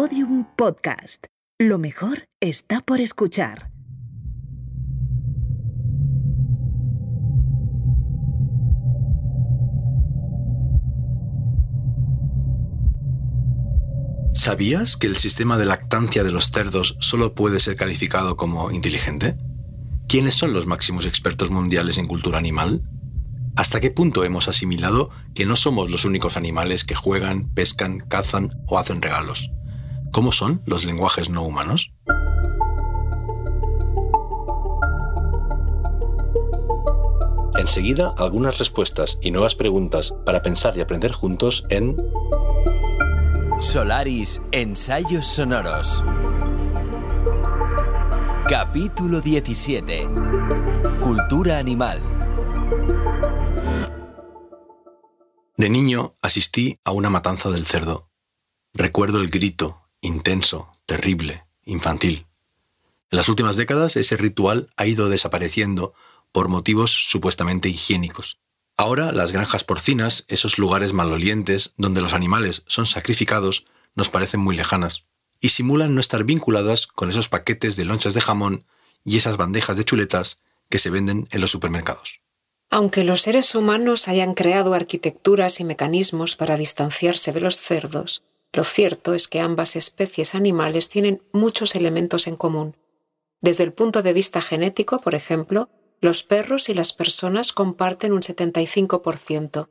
Podium Podcast. Lo mejor está por escuchar. ¿Sabías que el sistema de lactancia de los cerdos solo puede ser calificado como inteligente? ¿Quiénes son los máximos expertos mundiales en cultura animal? ¿Hasta qué punto hemos asimilado que no somos los únicos animales que juegan, pescan, cazan o hacen regalos? ¿Cómo son los lenguajes no humanos? Enseguida, algunas respuestas y nuevas preguntas para pensar y aprender juntos en Solaris Ensayos Sonoros. Capítulo 17. Cultura animal. De niño asistí a una matanza del cerdo. Recuerdo el grito, intenso, terrible, infantil. En las últimas décadas ese ritual ha ido desapareciendo por motivos supuestamente higiénicos. Ahora las granjas porcinas, esos lugares malolientes donde los animales son sacrificados, nos parecen muy lejanas y simulan no estar vinculadas con esos paquetes de lonchas de jamón y esas bandejas de chuletas que se venden en los supermercados. Aunque los seres humanos hayan creado arquitecturas y mecanismos para distanciarse de los cerdos, lo cierto es que ambas especies animales tienen muchos elementos en común. Desde el punto de vista genético, por ejemplo, los perros y las personas comparten un 75%,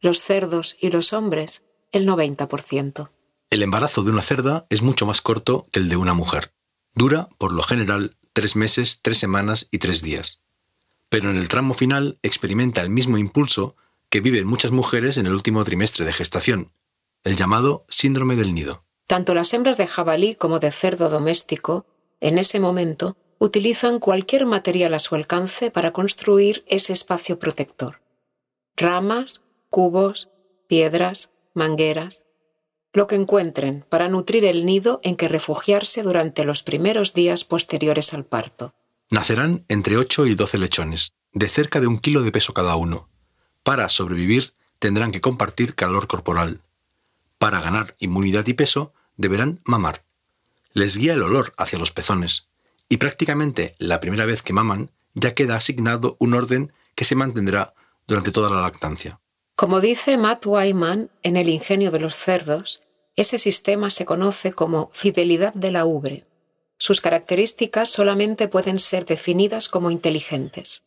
los cerdos y los hombres el 90%. El embarazo de una cerda es mucho más corto que el de una mujer. Dura, por lo general, tres meses, tres semanas y tres días. Pero en el tramo final experimenta el mismo impulso que viven muchas mujeres en el último trimestre de gestación, el llamado síndrome del nido. Tanto las hembras de jabalí como de cerdo doméstico, en ese momento, utilizan cualquier material a su alcance para construir ese espacio protector. Ramas, cubos, piedras, mangueras, lo que encuentren para nutrir el nido en que refugiarse durante los primeros días posteriores al parto. Nacerán entre 8 y 12 lechones, de cerca de un kilo de peso cada uno. Para sobrevivir tendrán que compartir calor corporal. Para ganar inmunidad y peso deberán mamar. Les guía el olor hacia los pezones, y prácticamente la primera vez que maman ya queda asignado un orden que se mantendrá durante toda la lactancia. Como dice Matt Wyman en El ingenio de los cerdos, ese sistema se conoce como fidelidad de la ubre. Sus características solamente pueden ser definidas como inteligentes.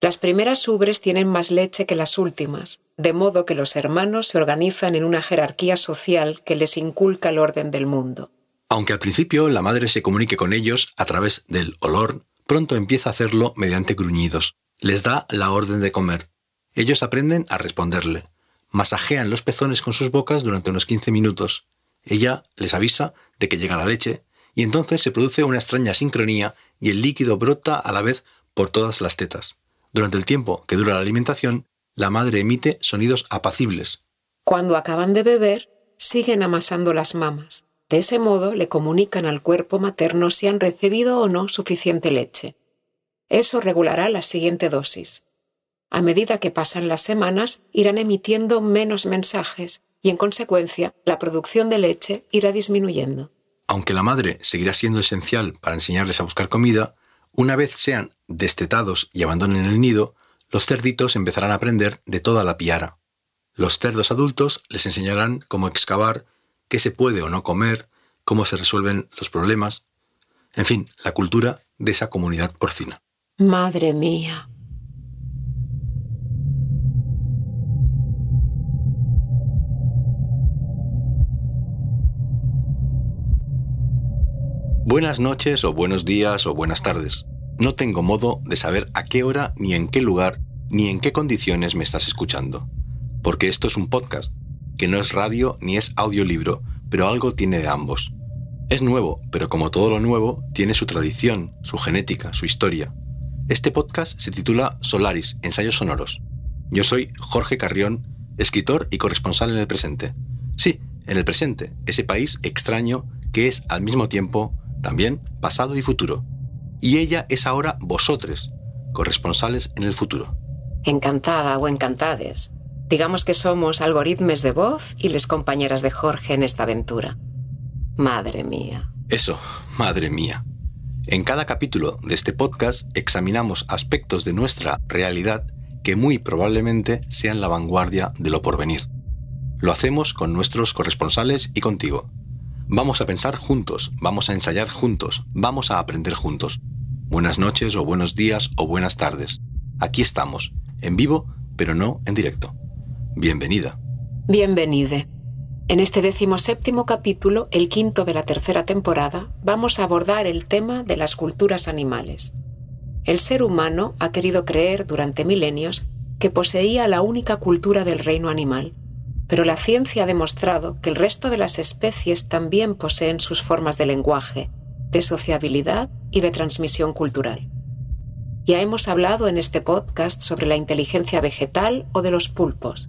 Las primeras ubres tienen más leche que las últimas, de modo que los hermanos se organizan en una jerarquía social que les inculca el orden del mundo. Aunque al principio la madre se comunique con ellos a través del olor, pronto empieza a hacerlo mediante gruñidos. Les da la orden de comer. Ellos aprenden a responderle. Masajean los pezones con sus bocas durante unos 15 minutos. Ella les avisa de que llega la leche y entonces se produce una extraña sincronía y el líquido brota a la vez por todas las tetas. Durante el tiempo que dura la alimentación, la madre emite sonidos apacibles. Cuando acaban de beber, siguen amasando las mamas. De ese modo le comunican al cuerpo materno si han recibido o no suficiente leche. Eso regulará la siguiente dosis. A medida que pasan las semanas, irán emitiendo menos mensajes y, en consecuencia, la producción de leche irá disminuyendo. Aunque la madre seguirá siendo esencial para enseñarles a buscar comida, una vez sean destetados y abandonen el nido, los cerditos empezarán a aprender de toda la piara. Los cerdos adultos les enseñarán cómo excavar, qué se puede o no comer, cómo se resuelven los problemas, en fin, la cultura de esa comunidad porcina. Madre mía. Buenas noches o buenos días o buenas tardes. No tengo modo de saber a qué hora, ni en qué lugar, ni en qué condiciones me estás escuchando. Porque esto es un podcast que no es radio ni es audiolibro, pero algo tiene de ambos. Es nuevo, pero como todo lo nuevo, tiene su tradición, su genética, su historia. Este podcast se titula Solaris, Ensayos Sonoros. Yo soy Jorge Carrión, escritor y corresponsal en el presente. Sí, en el presente, ese país extraño que es al mismo tiempo también pasado y futuro. Y ella es ahora vosotros, corresponsales en el futuro. Encantada o encantades. Digamos que somos algoritmos de voz y les compañeras de Jorge en esta aventura. Madre mía. Eso, madre mía. En cada capítulo de este podcast examinamos aspectos de nuestra realidad que muy probablemente sean la vanguardia de lo porvenir. Lo hacemos con nuestros corresponsales y contigo. Vamos a pensar juntos, vamos a ensayar juntos, vamos a aprender juntos. Buenas noches o buenos días o buenas tardes. Aquí estamos, en vivo, pero no en directo. Bienvenida. Bienvenide. En este decimoséptimo capítulo, el quinto de la tercera temporada, vamos a abordar el tema de las culturas animales. El ser humano ha querido creer durante milenios que poseía la única cultura del reino animal, pero la ciencia ha demostrado que el resto de las especies también poseen sus formas de lenguaje, de sociabilidad y de transmisión cultural. Ya hemos hablado en este podcast sobre la inteligencia vegetal o de los pulpos.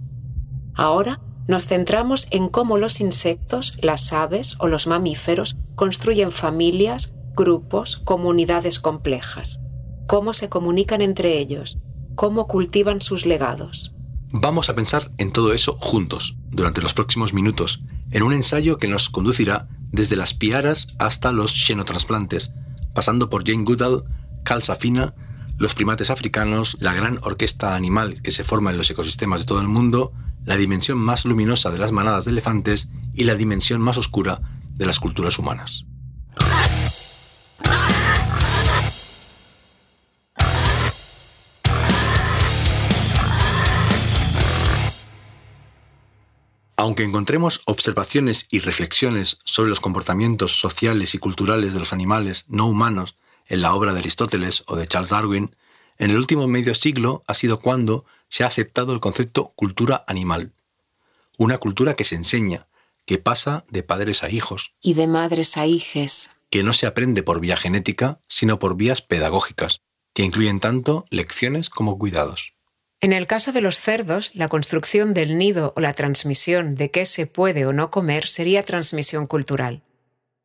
Ahora nos centramos en cómo los insectos, las aves o los mamíferos construyen familias, grupos, comunidades complejas, cómo se comunican entre ellos, cómo cultivan sus legados. Vamos a pensar en todo eso juntos, durante los próximos minutos, en un ensayo que nos conducirá desde las piaras hasta los xenotransplantes, pasando por Jane Goodall, Carl Safina, los primates africanos, la gran orquesta animal que se forma en los ecosistemas de todo el mundo, la dimensión más luminosa de las manadas de elefantes y la dimensión más oscura de las culturas humanas. Aunque encontremos observaciones y reflexiones sobre los comportamientos sociales y culturales de los animales no humanos en la obra de Aristóteles o de Charles Darwin, en el último medio siglo ha sido cuando se ha aceptado el concepto cultura animal. Una cultura que se enseña, que pasa de padres a hijos. Y de madres a hijes. Que no se aprende por vía genética, sino por vías pedagógicas, que incluyen tanto lecciones como cuidados. En el caso de los cerdos, la construcción del nido o la transmisión de qué se puede o no comer sería transmisión cultural.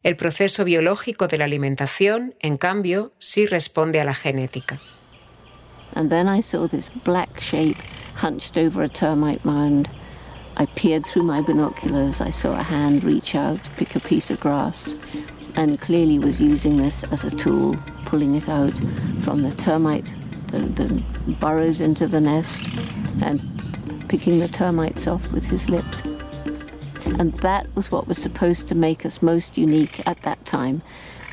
El proceso biológico de la alimentación, en cambio, sí responde a la genética. and then I saw this black shape hunched over a termite mound. I peered through my binoculars. I saw a hand reach out, pick a piece of grass, and clearly was using this as a tool, pulling it out from the termite, the, the burrows into the nest, and picking the termites off with his lips. And that was what was supposed to make us most unique at that time.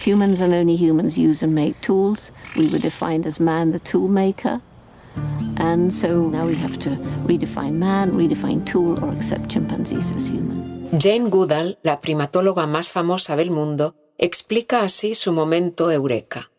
Humans and only humans use and make tools. We were defined as man, the tool maker. And so now we have to redefine man, redefine tool, or accept chimpanzees as human. Jane Goodall, la primatóloga más famosa del mundo, explica así su momento eureka,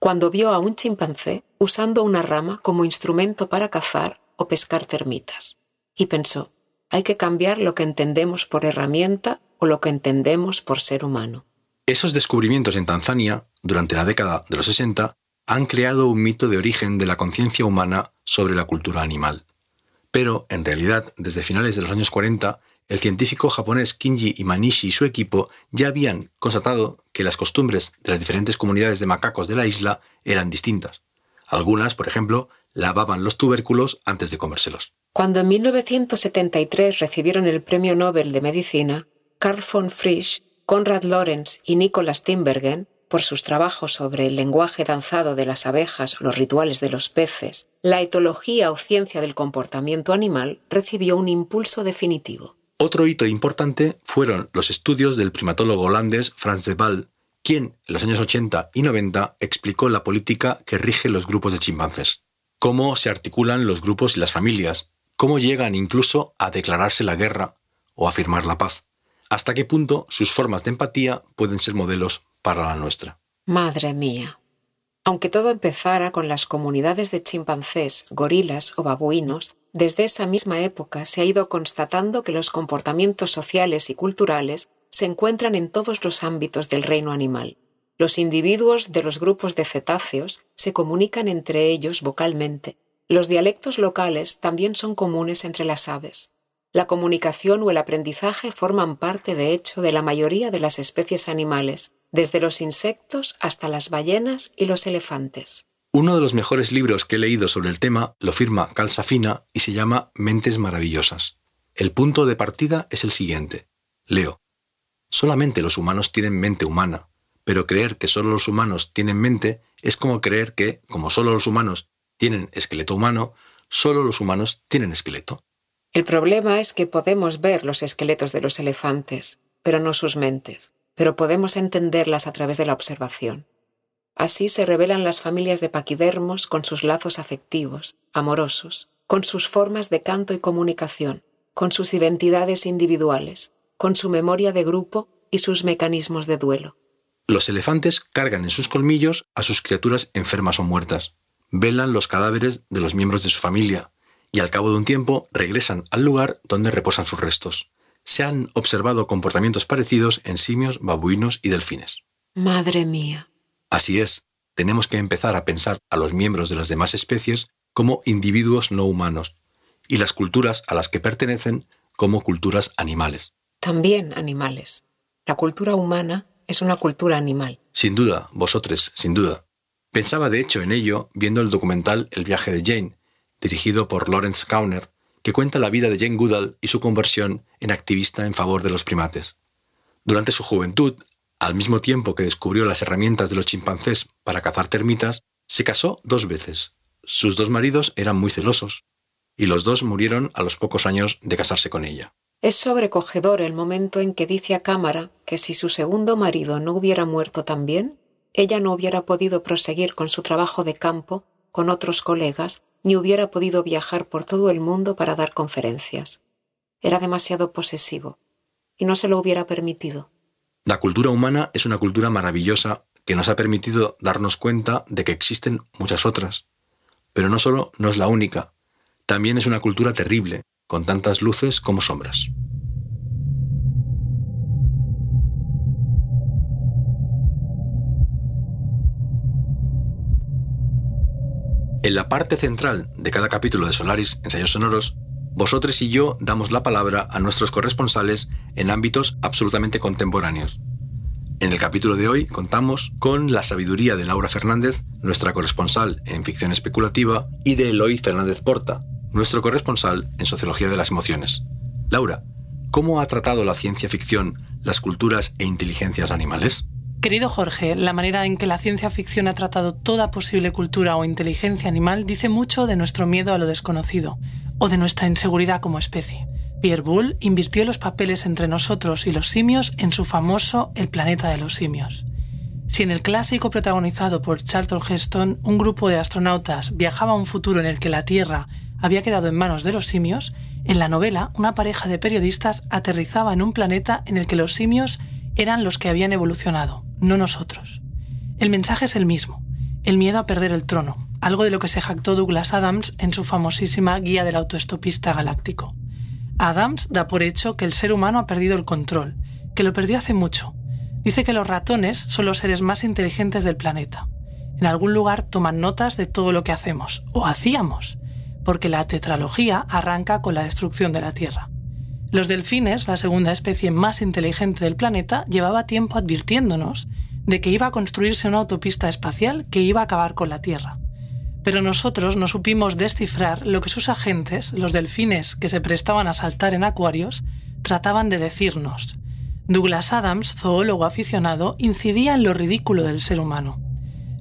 cuando vio a un chimpancé usando una rama como instrumento para cazar o pescar termitas. Y pensó, hay que cambiar lo que entendemos por herramienta o lo que entendemos por ser humano. Esos descubrimientos en Tanzania, durante la década de los 60, han creado un mito de origen de la conciencia humana sobre la cultura animal. Pero, en realidad, desde finales de los años 40, el científico japonés Kinji Imanishi y su equipo ya habían constatado que las costumbres de las diferentes comunidades de macacos de la isla eran distintas. Algunas, por ejemplo, lavaban los tubérculos antes de comérselos. Cuando en 1973 recibieron el Premio Nobel de Medicina, Carl von Frisch, Konrad Lorenz y Nicolas Tinbergen por sus trabajos sobre el lenguaje danzado de las abejas, los rituales de los peces, la etología o ciencia del comportamiento animal recibió un impulso definitivo. Otro hito importante fueron los estudios del primatólogo holandés Frans de Waal, quien en los años 80 y 90 explicó la política que rige los grupos de chimpancés, cómo se articulan los grupos y las familias, cómo llegan incluso a declararse la guerra o a firmar la paz, hasta qué punto sus formas de empatía pueden ser modelos para la nuestra. Madre mía. Aunque todo empezara con las comunidades de chimpancés, gorilas o babuinos, desde esa misma época se ha ido constatando que los comportamientos sociales y culturales se encuentran en todos los ámbitos del reino animal. Los individuos de los grupos de cetáceos se comunican entre ellos vocalmente. Los dialectos locales también son comunes entre las aves. La comunicación o el aprendizaje forman parte, de hecho, de la mayoría de las especies animales, desde los insectos hasta las ballenas y los elefantes. Uno de los mejores libros que he leído sobre el tema lo firma Cal Safina y se llama Mentes Maravillosas. El punto de partida es el siguiente. Leo. Solamente los humanos tienen mente humana, pero creer que solo los humanos tienen mente es como creer que, como solo los humanos tienen esqueleto humano, solo los humanos tienen esqueleto. El problema es que podemos ver los esqueletos de los elefantes, pero no sus mentes, pero podemos entenderlas a través de la observación. Así se revelan las familias de paquidermos con sus lazos afectivos, amorosos, con sus formas de canto y comunicación, con sus identidades individuales, con su memoria de grupo y sus mecanismos de duelo. Los elefantes cargan en sus colmillos a sus criaturas enfermas o muertas, velan los cadáveres de los miembros de su familia, y al cabo de un tiempo regresan al lugar donde reposan sus restos. Se han observado comportamientos parecidos en simios, babuinos y delfines. Madre mía. Así es, tenemos que empezar a pensar a los miembros de las demás especies como individuos no humanos y las culturas a las que pertenecen como culturas animales. También animales. La cultura humana es una cultura animal. Sin duda, vosotros, sin duda. Pensaba de hecho en ello viendo el documental El viaje de Jane, dirigido por Lawrence Kauner, que cuenta la vida de Jane Goodall y su conversión en activista en favor de los primates. Durante su juventud, al mismo tiempo que descubrió las herramientas de los chimpancés para cazar termitas, se casó dos veces. Sus dos maridos eran muy celosos, y los dos murieron a los pocos años de casarse con ella. Es sobrecogedor el momento en que dice a cámara que si su segundo marido no hubiera muerto también, ella no hubiera podido proseguir con su trabajo de campo con otros colegas ni hubiera podido viajar por todo el mundo para dar conferencias. Era demasiado posesivo, y no se lo hubiera permitido. La cultura humana es una cultura maravillosa que nos ha permitido darnos cuenta de que existen muchas otras. Pero no solo no es la única, también es una cultura terrible, con tantas luces como sombras. En la parte central de cada capítulo de Solaris Ensayos Sonoros, vosotros y yo damos la palabra a nuestros corresponsales en ámbitos absolutamente contemporáneos. En el capítulo de hoy contamos con la sabiduría de Laura Fernández, nuestra corresponsal en ficción especulativa, y de Eloy Fernández Porta, nuestro corresponsal en sociología de las emociones. Laura, ¿cómo ha tratado la ciencia ficción las culturas e inteligencias animales? Querido Jorge, la manera en que la ciencia ficción ha tratado toda posible cultura o inteligencia animal dice mucho de nuestro miedo a lo desconocido o de nuestra inseguridad como especie. Pierre Boulle invirtió los papeles entre nosotros y los simios en su famoso El planeta de los simios. Si en el clásico protagonizado por Charlton Heston un grupo de astronautas viajaba a un futuro en el que la Tierra había quedado en manos de los simios, en la novela una pareja de periodistas aterrizaba en un planeta en el que los simios eran los que habían evolucionado, no nosotros. El mensaje es el mismo, el miedo a perder el trono, algo de lo que se jactó Douglas Adams en su famosísima Guía del Autoestopista Galáctico. Adams da por hecho que el ser humano ha perdido el control, que lo perdió hace mucho. Dice que los ratones son los seres más inteligentes del planeta. En algún lugar toman notas de todo lo que hacemos, o hacíamos, porque la tetralogía arranca con la destrucción de la Tierra. Los delfines, la segunda especie más inteligente del planeta, llevaba tiempo advirtiéndonos de que iba a construirse una autopista espacial que iba a acabar con la Tierra. Pero nosotros no supimos descifrar lo que sus agentes, los delfines que se prestaban a saltar en acuarios, trataban de decirnos. Douglas Adams, zoólogo aficionado, incidía en lo ridículo del ser humano.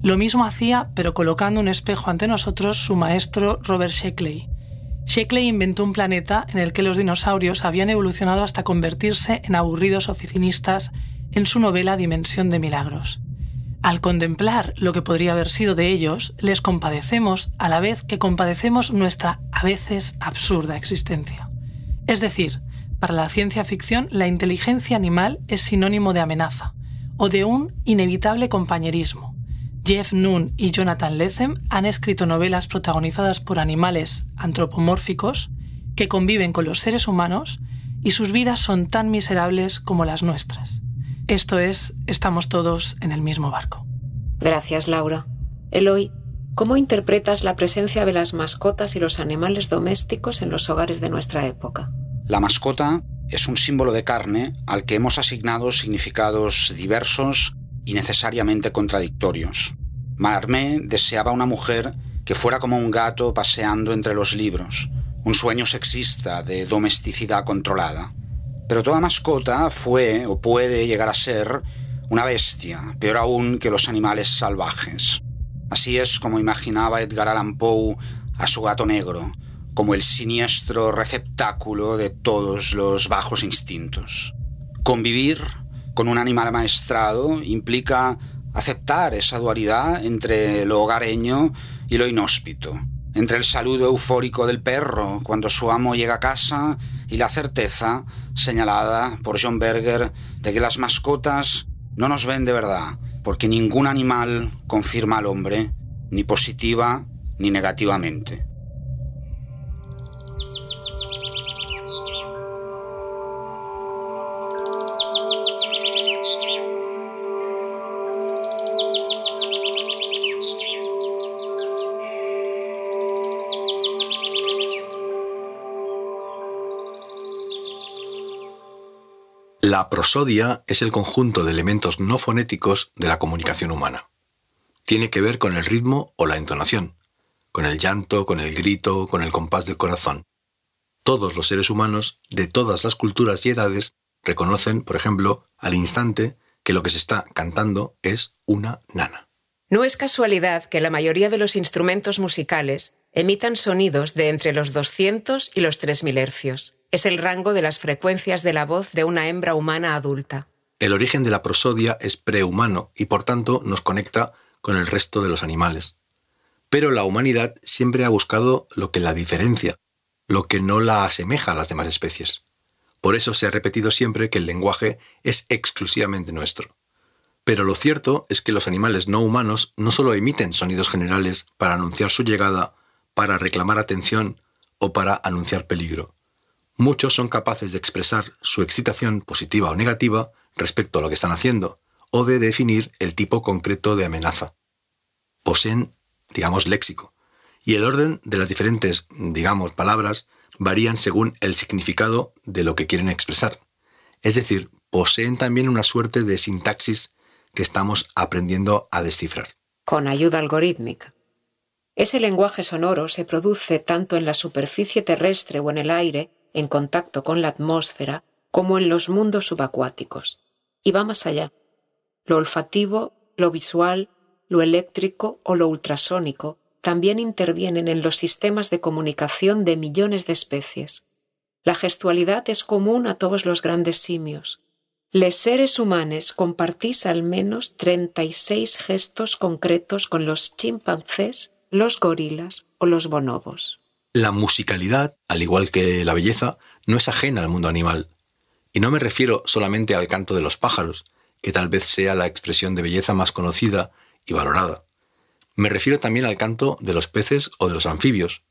Lo mismo hacía, pero colocando un espejo ante nosotros, su maestro Robert Sheckley, Sheckley inventó un planeta en el que los dinosaurios habían evolucionado hasta convertirse en aburridos oficinistas en su novela Dimensión de Milagros. Al contemplar lo que podría haber sido de ellos, les compadecemos a la vez que compadecemos nuestra a veces absurda existencia. Es decir, para la ciencia ficción, la inteligencia animal es sinónimo de amenaza o de un inevitable compañerismo, Jeff Noon y Jonathan Lethem han escrito novelas protagonizadas por animales antropomórficos que conviven con los seres humanos y sus vidas son tan miserables como las nuestras. Esto es, estamos todos en el mismo barco. Gracias, Laura. Eloy, ¿cómo interpretas la presencia de las mascotas y los animales domésticos en los hogares de nuestra época? La mascota es un símbolo de carne al que hemos asignado significados diversos y necesariamente contradictorios. Marmé deseaba una mujer que fuera como un gato paseando entre los libros, un sueño sexista de domesticidad controlada. Pero toda mascota fue o puede llegar a ser una bestia, peor aún que los animales salvajes. Así es como imaginaba Edgar Allan Poe a su gato negro, como el siniestro receptáculo de todos los bajos instintos. Convivir con un animal amaestrado implica aceptar esa dualidad entre lo hogareño y lo inhóspito, entre el saludo eufórico del perro cuando su amo llega a casa y la certeza, señalada por John Berger, de que las mascotas no nos ven de verdad, porque ningún animal confirma al hombre, ni positiva ni negativamente. La prosodia es el conjunto de elementos no fonéticos de la comunicación humana. Tiene que ver con el ritmo o la entonación, con el llanto, con el grito, con el compás del corazón. Todos los seres humanos, de todas las culturas y edades, reconocen, por ejemplo, al instante que lo que se está cantando es una nana. No es casualidad que la mayoría de los instrumentos musicales emitan sonidos de entre los 200 y los 3000 hercios. Es el rango de las frecuencias de la voz de una hembra humana adulta. El origen de la prosodia es prehumano y por tanto nos conecta con el resto de los animales. Pero la humanidad siempre ha buscado lo que la diferencia, lo que no la asemeja a las demás especies. Por eso se ha repetido siempre que el lenguaje es exclusivamente nuestro. Pero lo cierto es que los animales no humanos no solo emiten sonidos generales para anunciar su llegada, para reclamar atención o para anunciar peligro muchos son capaces de expresar su excitación positiva o negativa respecto a lo que están haciendo, o de definir el tipo concreto de amenaza. Poseen, digamos, léxico, y el orden de las diferentes, digamos, palabras varían según el significado de lo que quieren expresar. Es decir, poseen también una suerte de sintaxis que estamos aprendiendo a descifrar. Con ayuda algorítmica. Ese lenguaje sonoro se produce tanto en la superficie terrestre o en el aire en contacto con la atmósfera como en los mundos subacuáticos. Y va más allá. Lo olfativo, lo visual, lo eléctrico o lo ultrasónico también intervienen en los sistemas de comunicación de millones de especies. La gestualidad es común a todos los grandes simios. Les seres humanos compartís al menos 36 gestos concretos con los chimpancés, los gorilas o los bonobos. La musicalidad, al igual que la belleza, no es ajena al mundo animal. Y no me refiero solamente al canto de los pájaros, que tal vez sea la expresión de belleza más conocida y valorada. Me refiero también al canto de los peces o de los anfibios.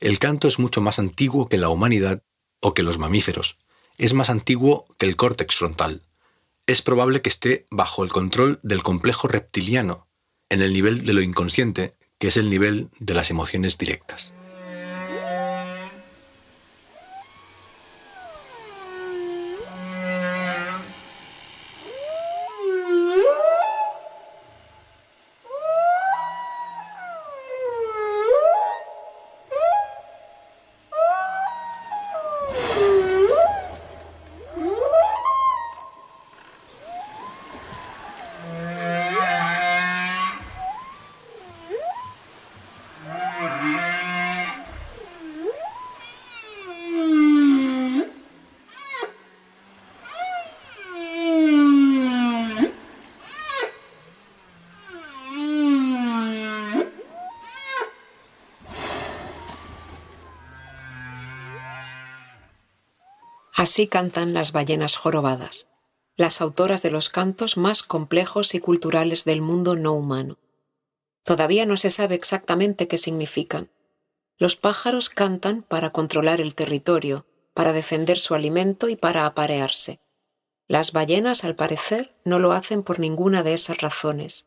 El canto es mucho más antiguo que la humanidad o que los mamíferos. Es más antiguo que el córtex frontal. Es probable que esté bajo el control del complejo reptiliano, en el nivel de lo inconsciente, que es el nivel de las emociones directas. Así cantan las ballenas jorobadas, las autoras de los cantos más complejos y culturales del mundo no humano. Todavía no se sabe exactamente qué significan. Los pájaros cantan para controlar el territorio, para defender su alimento y para aparearse. Las ballenas, al parecer, no lo hacen por ninguna de esas razones.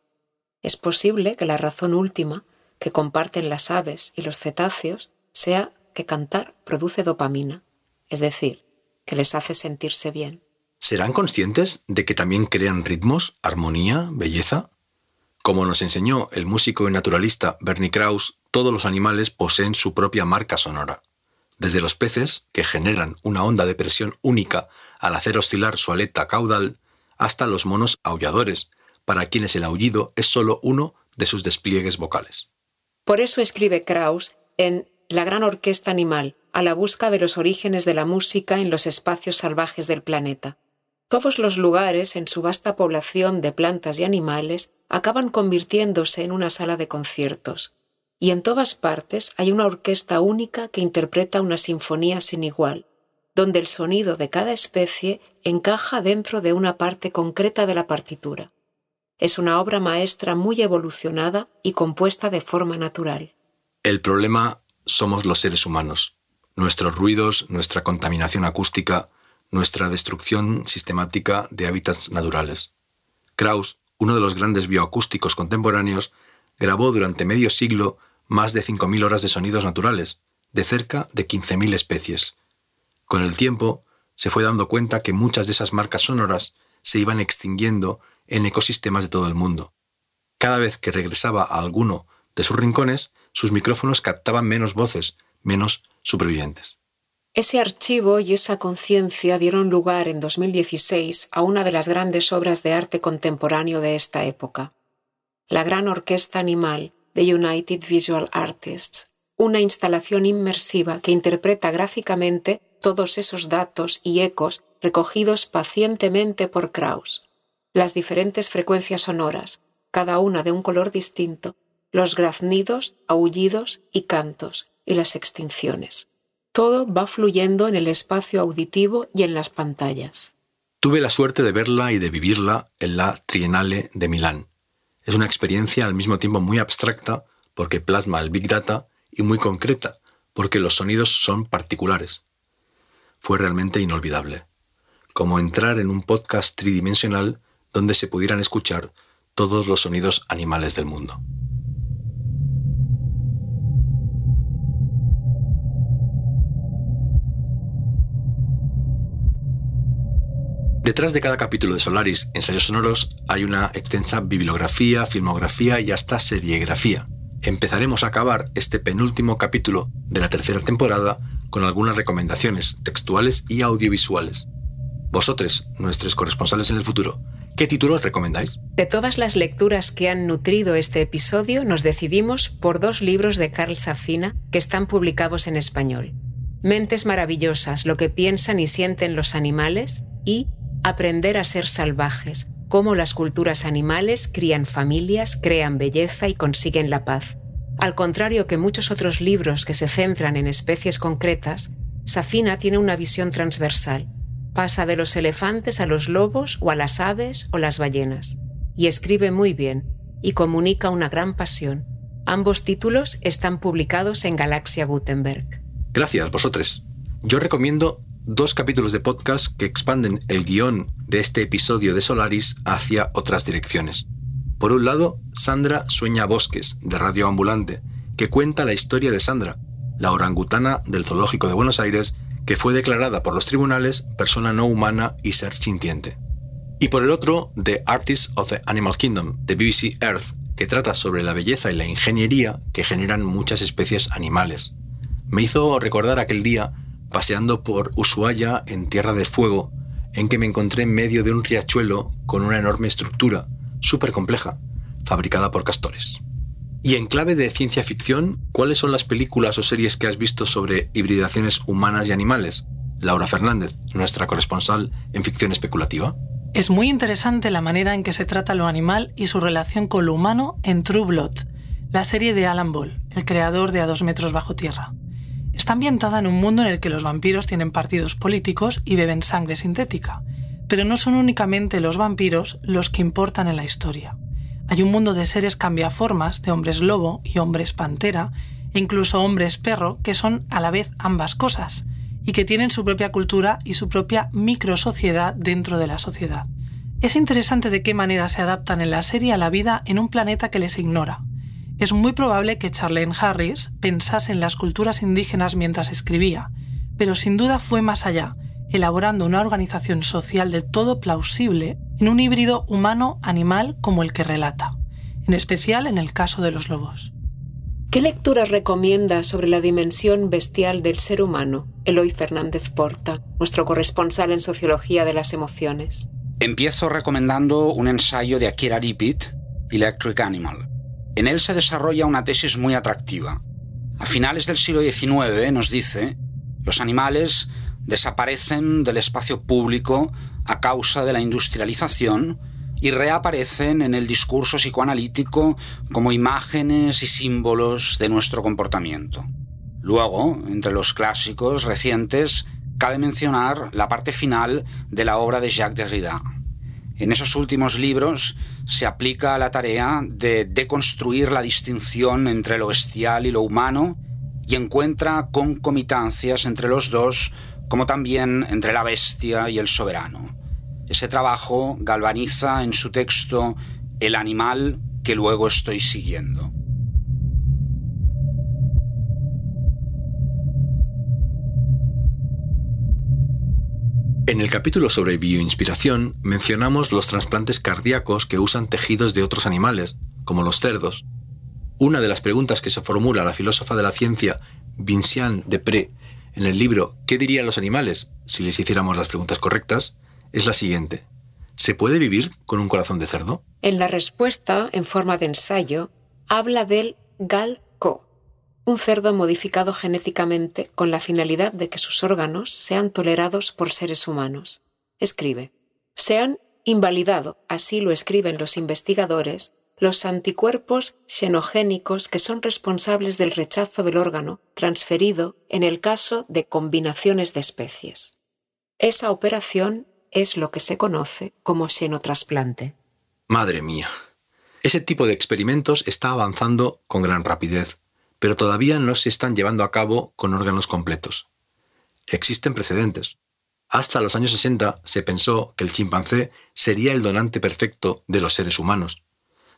Es posible que la razón última, que comparten las aves y los cetáceos, sea que cantar produce dopamina, es decir, que les hace sentirse bien. ¿Serán conscientes de que también crean ritmos, armonía, belleza? Como nos enseñó el músico y naturalista Bernie Krauss, todos los animales poseen su propia marca sonora. Desde los peces, que generan una onda de presión única al hacer oscilar su aleta caudal, hasta los monos aulladores, para quienes el aullido es solo uno de sus despliegues vocales. Por eso escribe Krauss en La gran orquesta animal, a la busca de los orígenes de la música en los espacios salvajes del planeta. Todos los lugares, en su vasta población de plantas y animales, acaban convirtiéndose en una sala de conciertos. Y en todas partes hay una orquesta única que interpreta una sinfonía sin igual, donde el sonido de cada especie encaja dentro de una parte concreta de la partitura. Es una obra maestra muy evolucionada y compuesta de forma natural. El problema somos los seres humanos. Nuestros ruidos, nuestra contaminación acústica, nuestra destrucción sistemática de hábitats naturales. Krauss, uno de los grandes bioacústicos contemporáneos, grabó durante medio siglo más de 5.000 horas de sonidos naturales, de cerca de 15.000 especies. Con el tiempo, se fue dando cuenta que muchas de esas marcas sonoras se iban extinguiendo en ecosistemas de todo el mundo. Cada vez que regresaba a alguno de sus rincones, sus micrófonos captaban menos voces, menos supervivientes. Ese archivo y esa conciencia dieron lugar en 2016 a una de las grandes obras de arte contemporáneo de esta época, la Gran Orquesta Animal de United Visual Artists, una instalación inmersiva que interpreta gráficamente todos esos datos y ecos recogidos pacientemente por Krauss las diferentes frecuencias sonoras, cada una de un color distinto, los graznidos, aullidos y cantos, y las extinciones. Todo va fluyendo en el espacio auditivo y en las pantallas. Tuve la suerte de verla y de vivirla en la Triennale de Milán. Es una experiencia al mismo tiempo muy abstracta porque plasma el Big Data y muy concreta porque los sonidos son particulares. Fue realmente inolvidable. Como entrar en un podcast tridimensional donde se pudieran escuchar todos los sonidos animales del mundo. Detrás de cada capítulo de Solaris, Ensayos Sonoros, hay una extensa bibliografía, filmografía y hasta seriegrafía. Empezaremos a acabar este penúltimo capítulo de la tercera temporada con algunas recomendaciones textuales y audiovisuales. Vosotros, nuestros corresponsales en el futuro, ¿Qué títulos recomendáis? De todas las lecturas que han nutrido este episodio, nos decidimos por dos libros de Carl Safina que están publicados en español. Mentes maravillosas, lo que piensan y sienten los animales y Aprender a ser salvajes, cómo las culturas animales crían familias, crean belleza y consiguen la paz. Al contrario que muchos otros libros que se centran en especies concretas, Safina tiene una visión transversal Pasa de los elefantes a los lobos o a las aves o las ballenas. Y escribe muy bien y comunica una gran pasión. Ambos títulos están publicados en Galaxia Gutenberg. Gracias, vosotros. Yo recomiendo dos capítulos de podcast que expanden el guion de este episodio de Solaris hacia otras direcciones. Por un lado, Sandra Sueña Bosques, de Radio Ambulante, que cuenta la historia de Sandra, la orangutana del Zoológico de Buenos Aires que fue declarada por los tribunales persona no humana y ser sintiente. Y por el otro, The Artists of the Animal Kingdom, de BBC Earth, que trata sobre la belleza y la ingeniería que generan muchas especies animales. Me hizo recordar aquel día, paseando por Ushuaia en Tierra de Fuego, en que me encontré en medio de un riachuelo con una enorme estructura, súper compleja, fabricada por castores. Y en clave de ciencia ficción, ¿cuáles son las películas o series que has visto sobre hibridaciones humanas y animales? Laura Fernández, nuestra corresponsal en ficción especulativa. Es muy interesante la manera en que se trata lo animal y su relación con lo humano en True Blood, la serie de Alan Ball, el creador de A dos metros bajo tierra. Está ambientada en un mundo en el que los vampiros tienen partidos políticos y beben sangre sintética, pero no son únicamente los vampiros los que importan en la historia. Hay un mundo de seres cambiaformas, de hombres lobo y hombres pantera, e incluso hombres perro, que son a la vez ambas cosas, y que tienen su propia cultura y su propia microsociedad dentro de la sociedad. Es interesante de qué manera se adaptan en la serie a la vida en un planeta que les ignora. Es muy probable que Charlene Harris pensase en las culturas indígenas mientras escribía, pero sin duda fue más allá, elaborando una organización social del todo plausible en un híbrido humano-animal como el que relata, en especial en el caso de los lobos. ¿Qué lecturas recomienda sobre la dimensión bestial del ser humano Eloy Fernández Porta, nuestro corresponsal en Sociología de las Emociones? Empiezo recomendando un ensayo de Akira Ripit, Electric Animal. En él se desarrolla una tesis muy atractiva. A finales del siglo XIX nos dice, los animales desaparecen del espacio público a causa de la industrialización y reaparecen en el discurso psicoanalítico como imágenes y símbolos de nuestro comportamiento. Luego, entre los clásicos recientes, cabe mencionar la parte final de la obra de Jacques Derrida. En esos últimos libros se aplica la tarea de deconstruir la distinción entre lo bestial y lo humano y encuentra concomitancias entre los dos, como también entre la bestia y el soberano. Ese trabajo galvaniza en su texto el animal que luego estoy siguiendo. En el capítulo sobre bioinspiración mencionamos los trasplantes cardíacos que usan tejidos de otros animales, como los cerdos. Una de las preguntas que se formula la filósofa de la ciencia Vinciane Depré en el libro ¿Qué dirían los animales si les hiciéramos las preguntas correctas? es la siguiente. ¿Se puede vivir con un corazón de cerdo? En la respuesta, en forma de ensayo, habla del Gal-Co, un cerdo modificado genéticamente con la finalidad de que sus órganos sean tolerados por seres humanos. Escribe, se han invalidado, así lo escriben los investigadores, los anticuerpos xenogénicos que son responsables del rechazo del órgano transferido en el caso de combinaciones de especies. Esa operación es lo que se conoce como xenotrasplante. Madre mía. Ese tipo de experimentos está avanzando con gran rapidez, pero todavía no se están llevando a cabo con órganos completos. Existen precedentes. Hasta los años 60 se pensó que el chimpancé sería el donante perfecto de los seres humanos.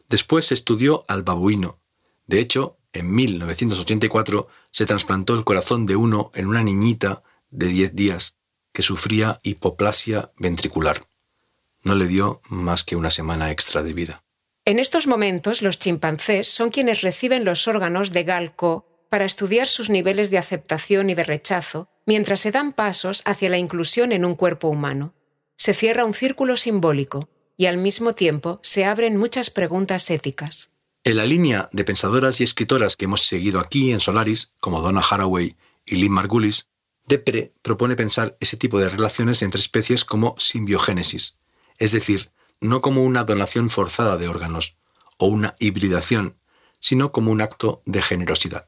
Después se estudió al babuino. De hecho, en 1984 se trasplantó el corazón de uno en una niñita de 10 días que sufría hipoplasia ventricular. No le dio más que una semana extra de vida. En estos momentos, los chimpancés son quienes reciben los órganos de Galco para estudiar sus niveles de aceptación y de rechazo, mientras se dan pasos hacia la inclusión en un cuerpo humano. Se cierra un círculo simbólico y al mismo tiempo se abren muchas preguntas éticas. En la línea de pensadoras y escritoras que hemos seguido aquí en Solaris, como Donna Haraway y Lynn Margulis, Depre propone pensar ese tipo de relaciones entre especies como simbiogénesis, es decir, no como una donación forzada de órganos o una hibridación, sino como un acto de generosidad.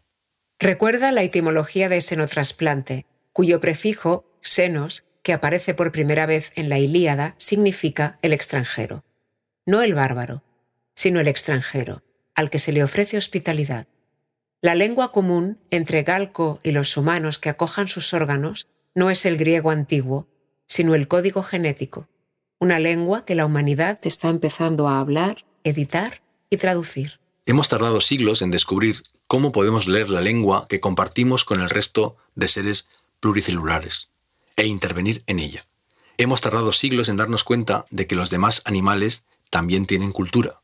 Recuerda la etimología de senotrasplante, cuyo prefijo senos, que aparece por primera vez en la Ilíada, significa el extranjero. No el bárbaro, sino el extranjero, al que se le ofrece hospitalidad. La lengua común entre Galco y los humanos que acojan sus órganos no es el griego antiguo, sino el código genético, una lengua que la humanidad está empezando a hablar, editar y traducir. Hemos tardado siglos en descubrir cómo podemos leer la lengua que compartimos con el resto de seres pluricelulares e intervenir en ella. Hemos tardado siglos en darnos cuenta de que los demás animales también tienen cultura.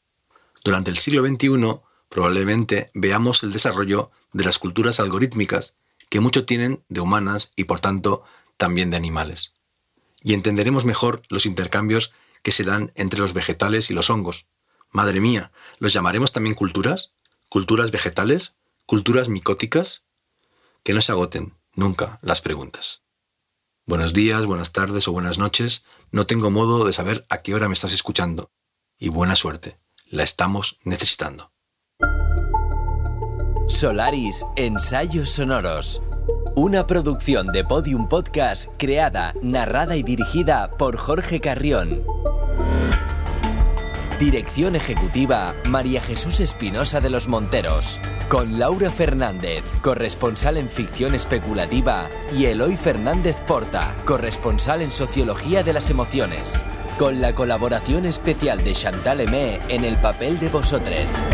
Durante el siglo XXI probablemente veamos el desarrollo de las culturas algorítmicas que mucho tienen de humanas y por tanto también de animales. Y entenderemos mejor los intercambios que se dan entre los vegetales y los hongos. Madre mía, ¿los llamaremos también culturas? ¿Culturas vegetales? ¿Culturas micóticas? Que no se agoten nunca las preguntas. Buenos días, buenas tardes o buenas noches. No tengo modo de saber a qué hora me estás escuchando. Y buena suerte. La estamos necesitando. Solaris Ensayos Sonoros. Una producción de Podium Podcast creada, narrada y dirigida por Jorge Carrión. Dirección ejecutiva María Jesús Espinosa de los Monteros. Con Laura Fernández, corresponsal en ficción especulativa, y Eloy Fernández Porta, corresponsal en sociología de las emociones. Con la colaboración especial de Chantal Emé en el papel de vosotros.